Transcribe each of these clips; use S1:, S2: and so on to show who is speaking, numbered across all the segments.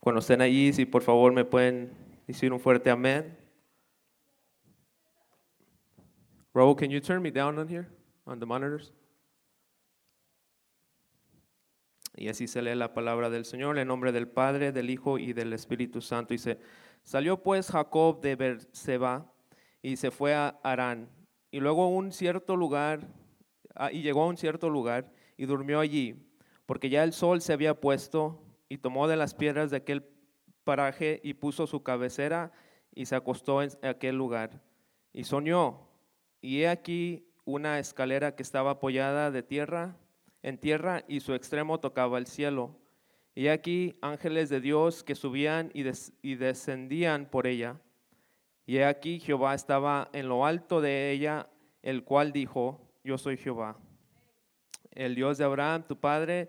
S1: Cuando estén allí, si por favor me pueden decir un fuerte amén. Raul, can you turn me down on here, on the monitors? Y así se lee la palabra del Señor en nombre del Padre, del Hijo y del Espíritu Santo. Y se salió pues Jacob de Berseba y se fue a Arán. Y luego a un cierto lugar, ah, y llegó a un cierto lugar y durmió allí, porque ya el sol se había puesto y tomó de las piedras de aquel paraje y puso su cabecera y se acostó en aquel lugar. Y soñó, y he aquí una escalera que estaba apoyada de tierra en tierra y su extremo tocaba el cielo. Y aquí ángeles de Dios que subían y, y descendían por ella. Y aquí Jehová estaba en lo alto de ella, el cual dijo, yo soy Jehová, el Dios de Abraham, tu padre,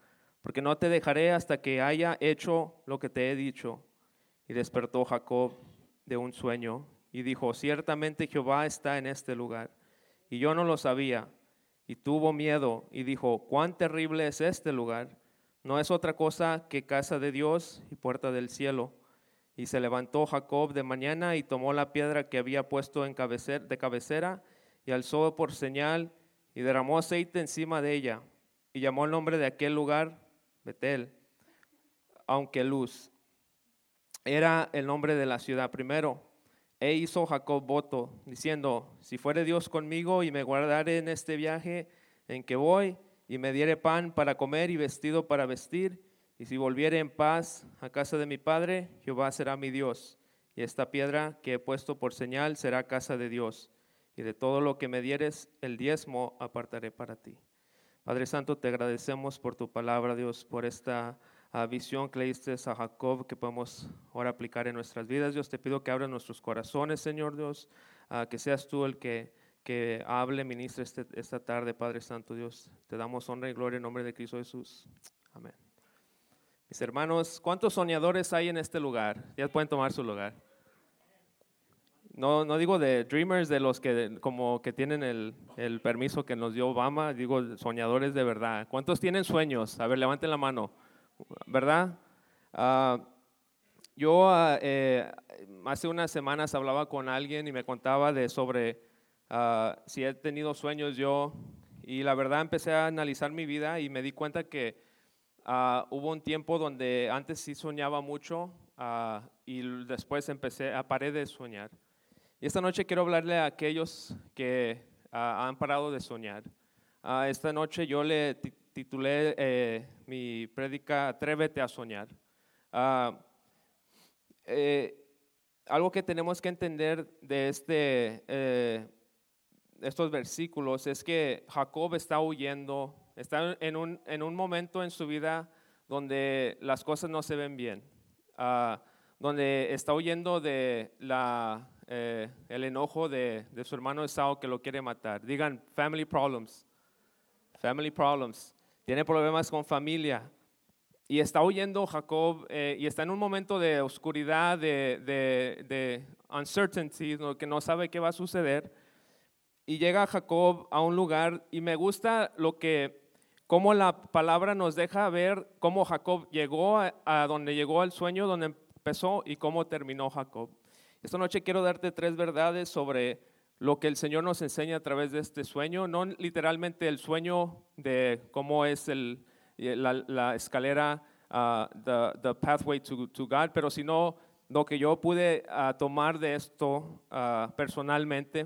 S1: porque no te dejaré hasta que haya hecho lo que te he dicho. Y despertó Jacob de un sueño y dijo, ciertamente Jehová está en este lugar. Y yo no lo sabía. Y tuvo miedo y dijo, cuán terrible es este lugar no es otra cosa que casa de Dios y puerta del cielo. Y se levantó Jacob de mañana y tomó la piedra que había puesto en de cabecera y alzó por señal y derramó aceite encima de ella y llamó el nombre de aquel lugar Betel, aunque luz. Era el nombre de la ciudad primero. E hizo Jacob voto, diciendo, si fuere Dios conmigo y me guardare en este viaje en que voy, y me diere pan para comer y vestido para vestir, y si volviere en paz a casa de mi padre, Jehová será mi Dios, y esta piedra que he puesto por señal será casa de Dios, y de todo lo que me dieres el diezmo apartaré para ti. Padre Santo, te agradecemos por tu palabra, Dios, por esta ah, visión que le diste a Jacob que podemos ahora aplicar en nuestras vidas. Dios, te pido que abra nuestros corazones, Señor Dios, uh, que seas tú el que que hable, ministre este, esta tarde, Padre Santo Dios. Te damos honra y gloria en nombre de Cristo Jesús. Amén. Mis hermanos, ¿cuántos soñadores hay en este lugar? Ya pueden tomar su lugar. No, no digo de dreamers, de los que como que tienen el, el permiso que nos dio Obama, digo soñadores de verdad. ¿Cuántos tienen sueños? A ver, levanten la mano. ¿Verdad? Ah, yo ah, eh, hace unas semanas hablaba con alguien y me contaba de sobre Ah, si he tenido sueños yo, y la verdad empecé a analizar mi vida y me di cuenta que hubo un tiempo donde antes sí soñaba mucho y después empecé a parar de soñar. Y esta noche quiero hablarle a aquellos que han parado de soñar. esta noche yo le titulé eh, mi prédica Atrévete a soñar. Eh, algo que tenemos que entender de este eh, estos versículos es que Jacob está huyendo, está en un, en un momento en su vida donde las cosas no se ven bien, ah, donde está huyendo de la, eh, el enojo de, de, su hermano Esau que lo quiere matar. Digan, family problems, family problems. Tiene problemas con familia. Y está huyendo Jacob eh, y está en un momento de oscuridad, de, de, de uncertainty, que no sabe qué va a suceder y llega Jacob a un lugar y me gusta lo que, cómo la palabra nos deja ver cómo Jacob llegó a, donde llegó al sueño, donde empezó y cómo terminó Jacob. Esta noche quiero darte tres verdades sobre lo que el Señor nos enseña a través de este sueño, no literalmente el sueño de cómo es el, la, escalera, uh, the, pathway to, to, God, pero sino lo que yo pude uh, tomar de esto uh, personalmente.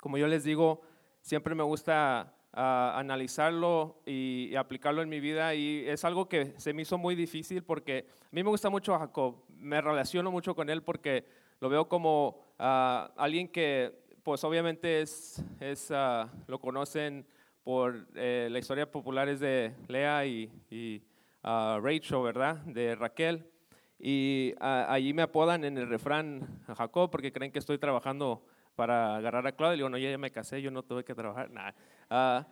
S1: Como yo les digo, siempre me gusta ah, analizarlo y, aplicarlo en mi vida y es algo que se me hizo muy difícil porque a mí me gusta mucho Jacob, me relaciono mucho con él porque lo veo como ah, alguien que pues obviamente es, es ah, lo conocen por eh, la historia popular es de Lea y, y Rachel, ¿verdad? De Raquel. y allí me apodan en el refrán Jacob porque creen que estoy trabajando para agarrar a Claudia. Y digo, no, ya me casé, yo no tuve que trabajar. nada. Ah,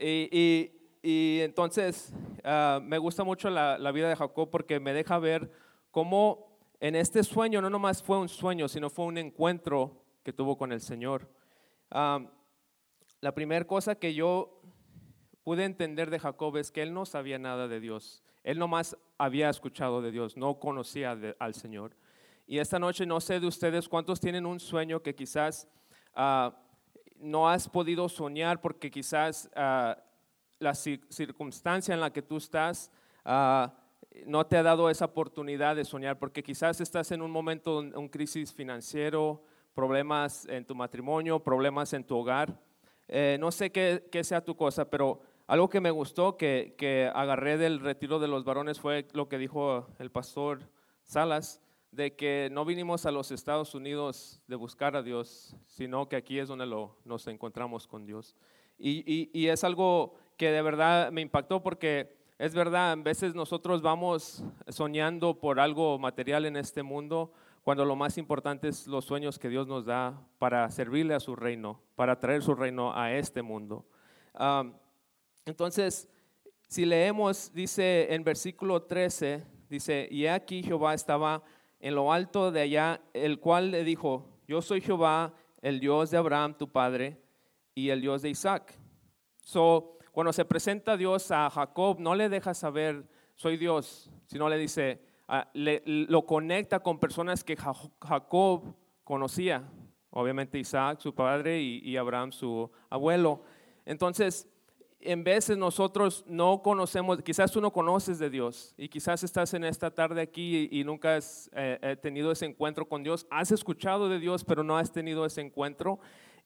S1: y, y, entonces ah, me gusta mucho la, la, vida de Jacob porque me deja ver cómo en este sueño no nomás fue un sueño, sino fue un encuentro que tuvo con el Señor. la primera cosa que yo pude entender de Jacob es que él no sabía nada de Dios. Él nomás había escuchado de Dios, no conocía al Señor. Y esta noche no sé de ustedes cuántos tienen un sueño que quizás ah, no has podido soñar porque quizás uh, la circunstancia en la que tú estás ah, no te ha dado esa oportunidad de soñar porque quizás estás en un momento, un crisis financiero, problemas en tu matrimonio, problemas en tu hogar. Eh, no sé qué, sea tu cosa, pero algo que me gustó, que, que, agarré del retiro de los varones, fue lo que dijo el pastor Salas, de que no vinimos a los Estados Unidos de buscar a Dios, sino que aquí es donde lo, nos encontramos con Dios. Y, y, es algo que de verdad me impactó porque es verdad, a veces nosotros vamos soñando por algo material en este mundo, cuando lo más importante es los sueños que Dios nos da para servirle a su reino, para traer su reino a este mundo. Entonces, si leemos, dice en versículo 13, dice, y aquí Jehová estaba en lo alto de allá, el cual le dijo, yo soy Jehová, el Dios de Abraham, tu padre, y el Dios de Isaac. So, cuando se presenta Dios a Jacob, no le deja saber, soy Dios, sino le dice, ah, lo conecta con personas que Jacob conocía, obviamente Isaac, su padre, y, y Abraham, su abuelo. Entonces, en veces nosotros no conocemos, quizás tú no conoces de Dios y quizás estás en esta tarde aquí y, nunca has eh, eh, tenido ese encuentro con Dios, has escuchado de Dios pero no has tenido ese encuentro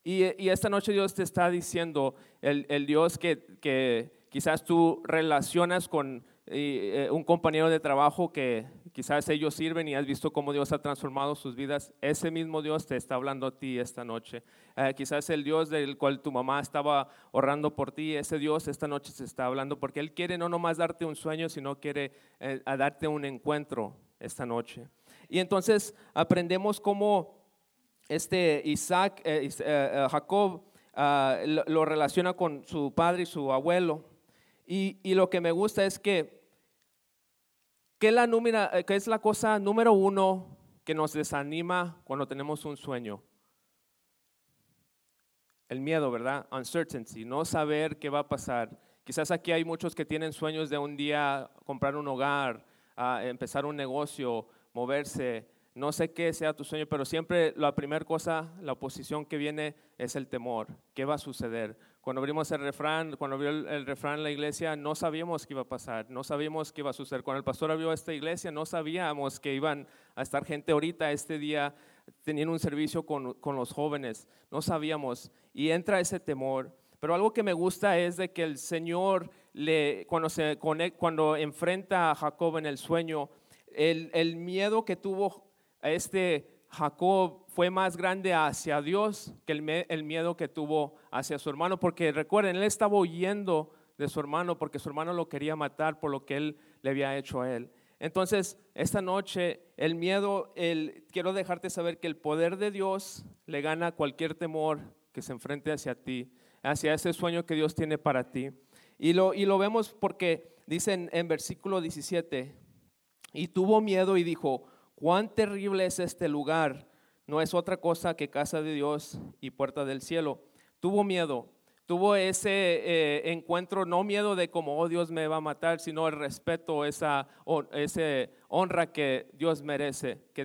S1: y, esta noche Dios te está diciendo, el, el Dios que, que, quizás tú relacionas con eh, un compañero de trabajo que quizás ellos sirven y has visto cómo Dios ha transformado sus vidas, ese mismo Dios te está hablando a ti esta noche. Eh, quizás el Dios del cual tu mamá estaba orando por ti, ese Dios esta noche se está hablando porque Él quiere no nomás darte un sueño, sino quiere eh, darte un encuentro esta noche. Y entonces aprendemos cómo este Isaac, eh, Jacob, ah, lo, relaciona con su padre y su abuelo. Y, y lo que me gusta es que ¿Qué es, la eh, ¿Qué es la cosa número uno que nos desanima cuando tenemos un sueño? El miedo, ¿verdad? Uncertainty, no saber qué va a pasar. Quizás aquí hay muchos que tienen sueños de un día comprar un hogar, empezar un negocio, moverse, no sé qué sea tu sueño, pero siempre la primera cosa, la oposición que viene es el temor. ¿Qué va a suceder? Cuando abrimos el refrán, cuando abrió el, refrán en la iglesia, no sabíamos qué iba a pasar, no sabíamos qué iba a suceder. Cuando el pastor abrió esta iglesia, no sabíamos que iban a estar gente ahorita este día teniendo un servicio con, con los jóvenes, no sabíamos. Y entra ese temor. Pero algo que me gusta es de que el Señor, le, cuando, se conecta, cuando enfrenta a Jacob en el sueño, el, el miedo que tuvo este Jacob fue más grande hacia Dios que el, miedo que tuvo hacia su hermano, porque recuerden, él estaba huyendo de su hermano porque su hermano lo quería matar por lo que él le había hecho a él. Entonces, esta noche, el miedo, quiero dejarte saber que el poder de Dios le gana cualquier temor que se enfrente hacia ti, hacia ese sueño que Dios tiene para ti. Y lo, y lo vemos porque dicen en versículo 17, y tuvo miedo y dijo, cuán terrible es este lugar. No es otra cosa que casa de Dios y puerta del cielo. Tuvo miedo, tuvo ese eh, encuentro, no miedo de como, oh Dios me va a matar, sino el respeto, esa ese honra que Dios merece, que,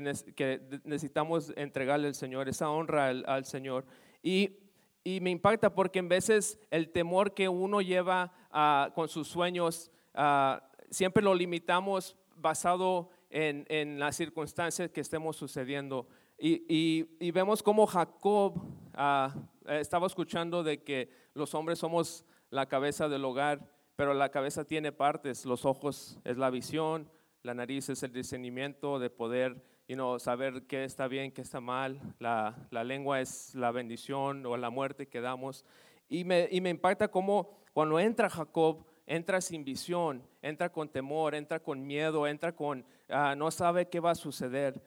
S1: necesitamos entregarle al Señor, esa honra al, Señor. Y, me impacta porque en veces el temor que uno lleva ah, con sus sueños, ah, siempre lo limitamos basado en, las circunstancias que estemos sucediendo. Y, vemos cómo Jacob ah, estaba escuchando de que los hombres somos la cabeza del hogar, pero la cabeza tiene partes, los ojos es la visión, la nariz es el discernimiento de poder you know, saber qué está bien, qué está mal, la, lengua es la bendición o la muerte que damos. Y me, y me impacta cómo cuando entra Jacob, entra sin visión, entra con temor, entra con miedo, entra con, ah, no sabe qué va a suceder.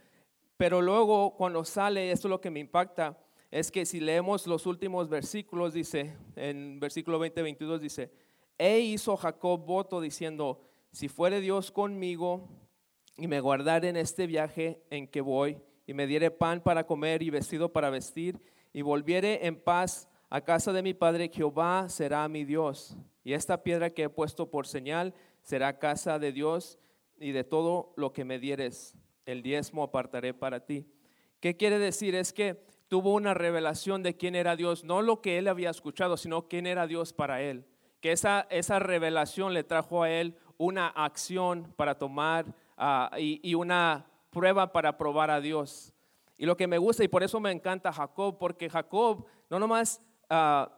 S1: Pero luego cuando sale, esto es lo que me impacta, es que si leemos los últimos versículos, dice, en versículo 20, 22, dice, e hizo Jacob voto diciendo, si fuere Dios conmigo y me guardare en este viaje en que voy, y me diere pan para comer y vestido para vestir, y volviere en paz a casa de mi padre, Jehová será mi Dios. Y esta piedra que he puesto por señal será casa de Dios, y de todo lo que me dieres, el diezmo apartaré para ti. ¿Qué quiere decir? Es que tuvo una revelación de quién era Dios, no lo que él había escuchado, sino quién era Dios para él. Que esa, esa revelación le trajo a él una acción para tomar ah, y, una prueba para probar a Dios. Y lo que me gusta, y por eso me encanta Jacob, porque Jacob no nomás, uh,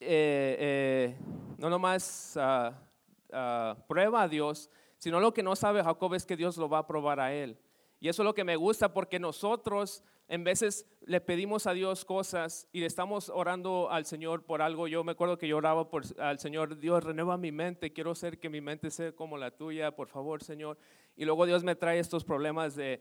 S1: eh, no nomás ah, prueba a Dios, sino lo que no sabe Jacob es que Dios lo va a probar a él. Y eso es lo que me gusta porque nosotros en veces le pedimos a Dios cosas y le estamos orando al Señor por algo. Yo me acuerdo que yo oraba al Señor, Dios, renueva mi mente, quiero ser que mi mente sea como la tuya, por favor, Señor. Y luego Dios me trae estos problemas de,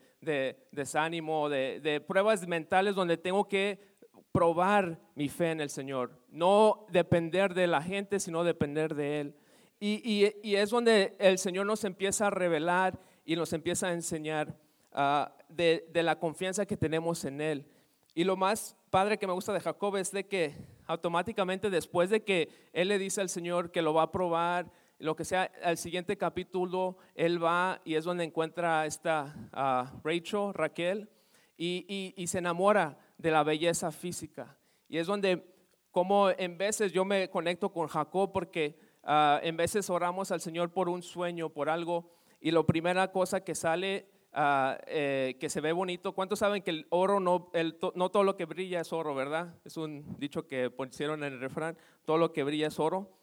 S1: desánimo, de, de pruebas mentales donde tengo que probar mi fe en el Señor. No depender de la gente, sino depender de Él. Y, y, es donde el Señor nos empieza a revelar y nos empieza a enseñar. Ah, de, la confianza que tenemos en Él. Y lo más padre que me gusta de Jacob es de que automáticamente después de que Él le dice al Señor que lo va a probar, lo que sea, al siguiente capítulo Él va y es donde encuentra a esta Rachel, Raquel, y, y, se enamora de la belleza física. Y es donde, como en veces yo me conecto con Jacob porque ah, en veces oramos al Señor por un sueño, por algo, y la primera cosa que sale Ah, eh, que se ve bonito. ¿Cuántos saben que el oro no, el, no todo lo que brilla es oro, verdad? Es un dicho que pusieron en el refrán, todo lo que brilla es oro.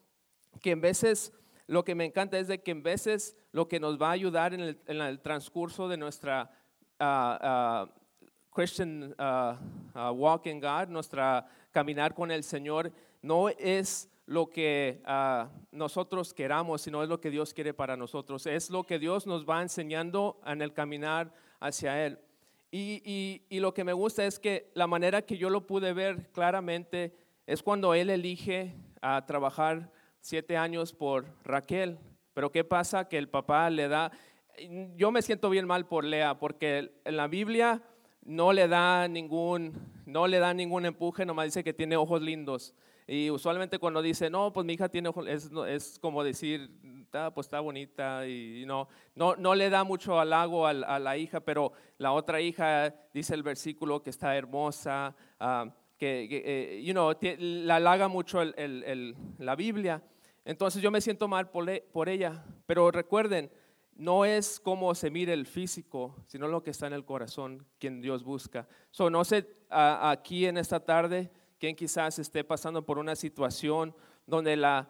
S1: Que en veces, lo que me encanta es de que en veces lo que nos va a ayudar en el, transcurso de nuestra uh, Christian walk in God, nuestra caminar con el Señor, no es lo que ah, nosotros queramos, sino es lo que Dios quiere para nosotros. Es lo que Dios nos va enseñando en el caminar hacia Él. Y, y, lo que me gusta es que la manera que yo lo pude ver claramente es cuando Él elige a trabajar siete años por Raquel. Pero ¿qué pasa? Que el papá le da... Yo me siento bien mal por Lea, porque en la Biblia no le da ningún, no le da ningún empuje, nomás dice que tiene ojos lindos. Y usualmente cuando dice, no, pues mi hija tiene ojos, es, es como decir, ah, pues está bonita y no, no, no le da mucho halago a, a, la hija, pero la otra hija dice el versículo que está hermosa, uh, que, eh, you know, la halaga mucho el, el, la Biblia. Entonces yo me siento mal por, por ella, pero recuerden, no es cómo se mire el físico, sino lo que está en el corazón, quien Dios busca. So, no sé, aquí en esta tarde, quien quizás esté pasando por una situación donde la,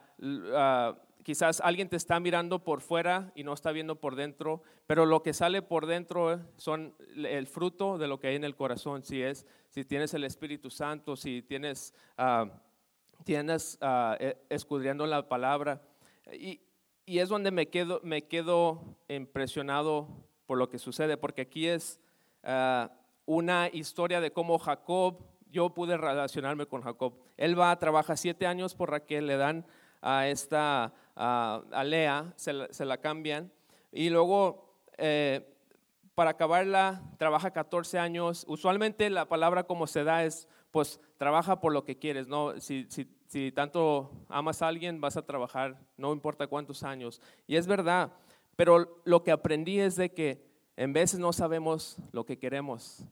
S1: quizás alguien te está mirando por fuera y no está viendo por dentro, pero lo que sale por dentro son el fruto de lo que hay en el corazón, si es, si tienes el Espíritu Santo, si tienes, uh, tienes uh, escudriendo la palabra. Y, y, es donde me quedo, me quedo impresionado por lo que sucede, porque aquí es una historia de cómo Jacob yo pude relacionarme con Jacob. Él va, trabaja siete años por Raquel, le dan a esta, a, Lea, se la, cambian, y luego eh, para acabarla trabaja 14 años. Usualmente la palabra como se da es, pues trabaja por lo que quieres, ¿no? Si, si, si tanto amas a alguien, vas a trabajar, no importa cuántos años. Y es verdad, pero lo que aprendí es de que en veces no sabemos lo que queremos.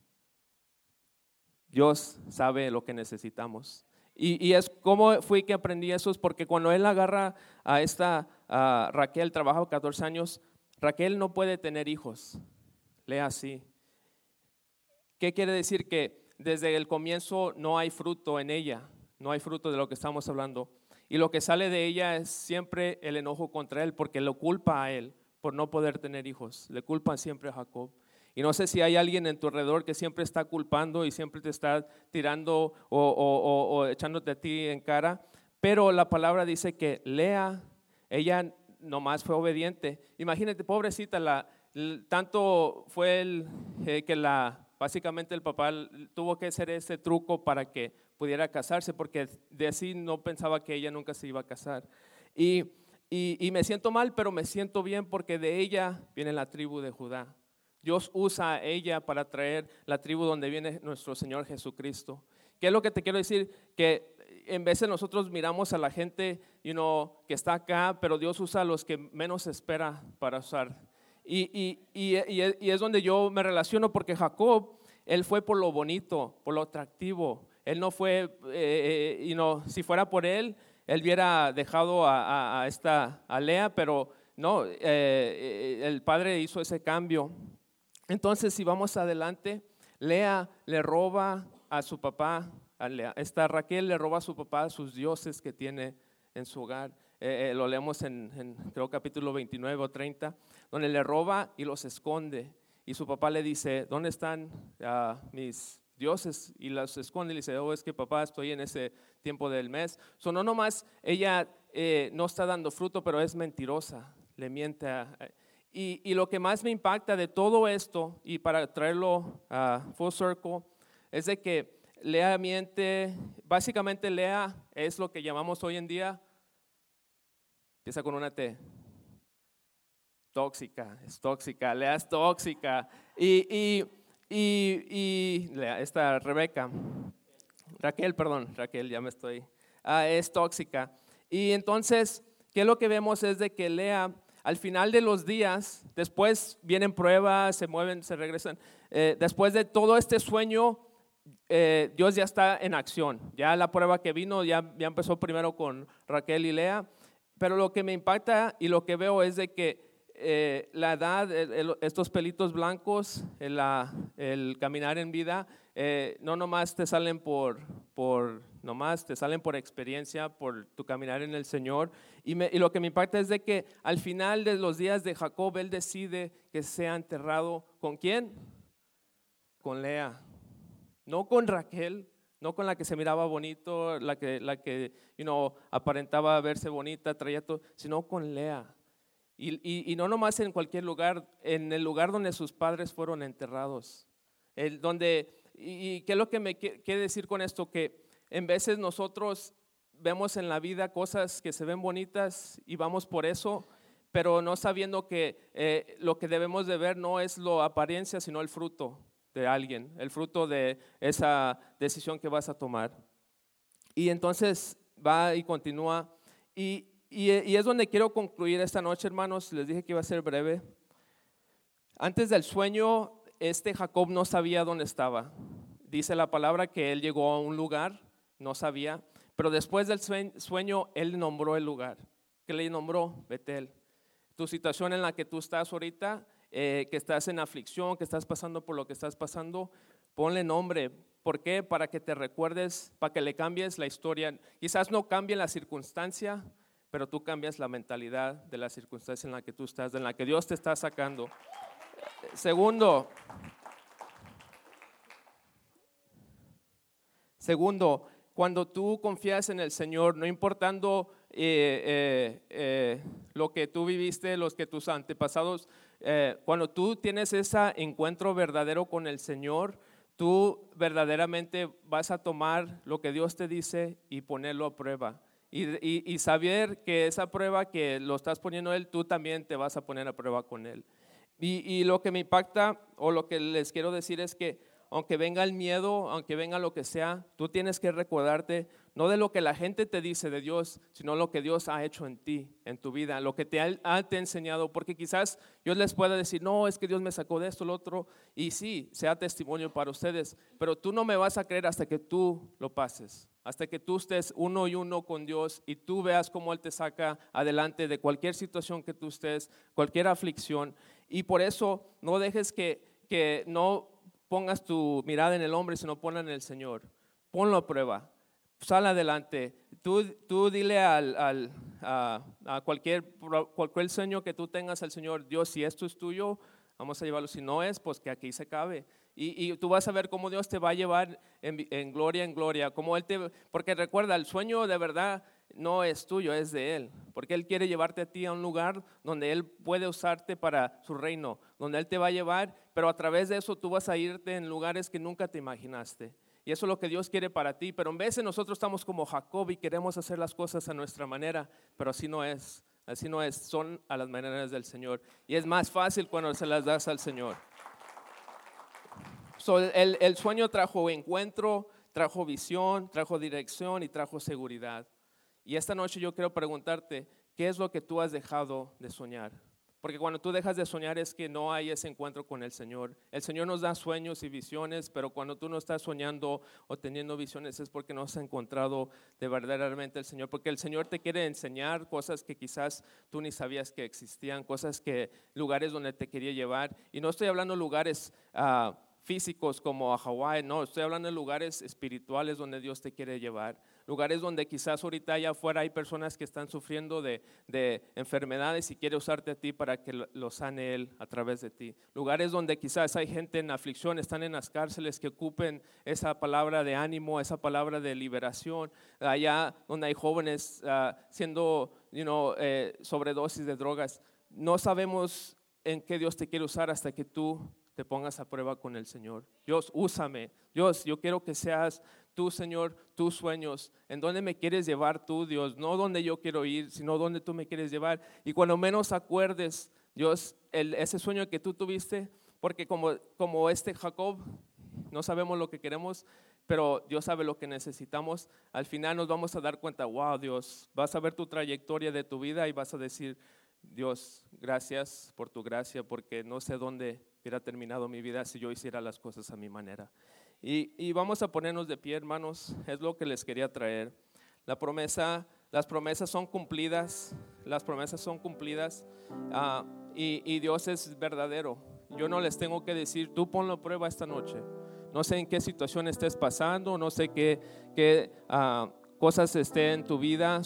S1: Dios sabe lo que necesitamos. Y, es como fui que aprendí eso, es porque cuando él agarra a esta Raquel, trabaja 14 años, Raquel no puede tener hijos. Lea así. ¿Qué quiere decir? Que desde el comienzo no hay fruto en ella, no hay fruto de lo que estamos hablando. Y lo que sale de ella es siempre el enojo contra él, porque lo culpa a él por no poder tener hijos. Le culpan siempre a Jacob. Y no sé si hay alguien en tu alrededor que siempre está culpando y siempre te está tirando o, echándote a ti en cara, pero la palabra dice que Lea ella nomás fue obediente. Imagínate, pobrecita, tanto fue el, eh, que la, básicamente el papá tuvo que hacer ese truco para que pudiera casarse, porque de así no pensaba que ella nunca se iba a casar. Y, y, me siento mal, pero me siento bien porque de ella viene la tribu de Judá. Dios usa a ella para traer la tribu donde viene nuestro Señor Jesucristo. ¿Qué es lo que te quiero decir? Que en veces nosotros miramos a la gente you know, que está acá, pero Dios usa a los que menos espera para usar. Y, y, y, es donde yo me relaciono porque Jacob, él fue por lo bonito, por lo atractivo. Él no fue, eh, eh, si fuera por él, él hubiera dejado a, a, esta, a Lea, pero no, eh, el padre hizo ese cambio. Entonces, si vamos adelante, Lea le roba a su papá. Esta Raquel le roba a su papá sus dioses que tiene en su hogar. Eh, lo leemos en, en, creo, capítulo 29 o 30, donde le roba y los esconde. Y su papá le dice, ¿dónde están uh, mis dioses? Y los esconde y dice, oh, es que papá, estoy en ese tiempo del mes. So, no nomás ella eh, no está dando fruto, pero es mentirosa, le miente a, y, lo que más me impacta de todo esto, y para traerlo a full circle, es de que Lea miente, básicamente Lea es lo que llamamos hoy en día, empieza con una T, tóxica, es tóxica, Lea es tóxica. Y, y, y, y esta Rebeca, Raquel, perdón, Raquel, ya me estoy, ah, es tóxica. Y entonces, ¿qué es lo que vemos? Es de que Lea al final de los días, después vienen pruebas, se mueven, se regresan. Eh, después de todo este sueño, eh, Dios ya está en acción. Ya la prueba que vino ya, ya empezó primero con Raquel y Lea. Pero lo que me impacta y lo que veo es de que eh, la edad, estos pelitos blancos, el, caminar en vida, eh, no nomás te salen por, por, nomás te salen por experiencia, por tu caminar en el Señor. Y, y, lo que me impacta es de que al final de los días de Jacob, él decide que sea enterrado con quién? Con Lea. No con Raquel, no con la que se miraba bonito, la que, la que you know, aparentaba verse bonita, traía todo, sino con Lea. Y, y, no nomás en cualquier lugar, en el lugar donde sus padres fueron enterrados. El, donde, y, qué es lo que me quiere decir con esto? Que en veces nosotros vemos en la vida cosas que se ven bonitas y vamos por eso, pero no sabiendo que eh, lo que debemos de ver no es la apariencia, sino el fruto de alguien, el fruto de esa decisión que vas a tomar. Y entonces va y continúa. Y, y, es donde quiero concluir esta noche, hermanos. Les dije que iba a ser breve. Antes del sueño, este Jacob no sabía dónde estaba. Dice la palabra que él llegó a un lugar, no sabía, pero después del sueño, él nombró el lugar. ¿Qué le nombró? Betel. Tu situación en la que tú estás ahorita, eh, que estás en aflicción, que estás pasando por lo que estás pasando, ponle nombre. ¿Por qué? Para que te recuerdes, para que le cambies la historia. Quizás no cambie la circunstancia, pero tú cambias la mentalidad de la circunstancia en la que tú estás, en la que Dios te está sacando. Segundo, segundo, cuando tú confías en el Señor, no importando eh, eh, eh, lo que tú viviste, los que tus antepasados, cuando tú tienes ese encuentro verdadero con el Señor, tú verdaderamente vas a tomar lo que Dios te dice y ponerlo a prueba. Y, saber que esa prueba que lo estás poniendo Él, tú también te vas a poner a prueba con Él. Y, lo que me impacta o lo que les quiero decir es que aunque venga el miedo, aunque venga lo que sea, tú tienes que recordarte no de lo que la gente te dice de Dios, sino lo que Dios ha hecho en ti, en tu vida, lo que te ha, enseñado, porque quizás Dios les pueda decir, no, es que Dios me sacó de esto, lo otro, y sí, sea testimonio para ustedes, pero tú no me vas a creer hasta que tú lo pases, hasta que tú estés uno y uno con Dios y tú veas cómo Él te saca adelante de cualquier situación que tú estés, cualquier aflicción, y por eso no dejes que, que no pongas tu mirada en el hombre, sino ponla en el Señor, ponlo a prueba sal adelante. Tú, tú dile al, al, a, cualquier, cualquier sueño que tú tengas al Señor, Dios, si esto es tuyo, vamos a llevarlo. Si no es, pues que aquí se cabe. Y, y tú vas a ver cómo Dios te va a llevar en, gloria, en gloria. Como él te, porque recuerda, el sueño de verdad no es tuyo, es de Él. Porque Él quiere llevarte a ti a un lugar donde Él puede usarte para su reino, donde Él te va a llevar, pero a través de eso tú vas a irte en lugares que nunca te imaginaste. Y eso es lo que Dios quiere para ti. Pero en veces nosotros estamos como Jacob y queremos hacer las cosas a nuestra manera, pero así no es. Así no es, son a las maneras del Señor. Y es más fácil cuando se las das al Señor. el, el sueño trajo encuentro, trajo visión, trajo dirección y trajo seguridad. Y esta noche yo quiero preguntarte, ¿qué es lo que tú has dejado de soñar? Porque cuando tú dejas de soñar es que no hay ese encuentro con el Señor. El Señor nos da sueños y visiones, pero cuando tú no estás soñando o teniendo visiones es porque no has encontrado de verdaderamente el Señor. Porque el Señor te quiere enseñar cosas que quizás tú ni sabías que existían, cosas que, lugares donde te quería llevar. Y no estoy hablando lugares... Uh, físicos como a Hawái, no, estoy hablando de lugares espirituales donde Dios te quiere llevar, lugares donde quizás ahorita allá afuera hay personas que están sufriendo de, enfermedades y quiere usarte a ti para que lo, sane Él a través de ti, lugares donde quizás hay gente en aflicción, están en las cárceles que ocupen esa palabra de ánimo, esa palabra de liberación, allá donde hay jóvenes uh, siendo, you know, eh, sobredosis de drogas, no sabemos en qué Dios te quiere usar hasta que tú te pongas a prueba con el Señor. Dios, úsame. Dios, yo quiero que seas tú, Señor, tus sueños. ¿En dónde me quieres llevar tú, Dios? No donde yo quiero ir, sino donde tú me quieres llevar. Y cuando menos acuerdes, Dios, ese sueño que tú tuviste, porque como, como este Jacob, no sabemos lo que queremos, pero Dios sabe lo que necesitamos. Al final nos vamos a dar cuenta, wow, Dios, vas a ver tu trayectoria de tu vida y vas a decir, Dios, gracias por tu gracia, porque no sé dónde hubiera terminado mi vida si yo hiciera las cosas a mi manera. Y, vamos a ponernos de pie, hermanos, es lo que les quería traer. La promesa, las promesas son cumplidas, las promesas son cumplidas ah, y, Dios es verdadero. Yo no les tengo que decir, tú ponlo a prueba esta noche. No sé en qué situación estés pasando, no sé qué, qué ah, cosas estén en tu vida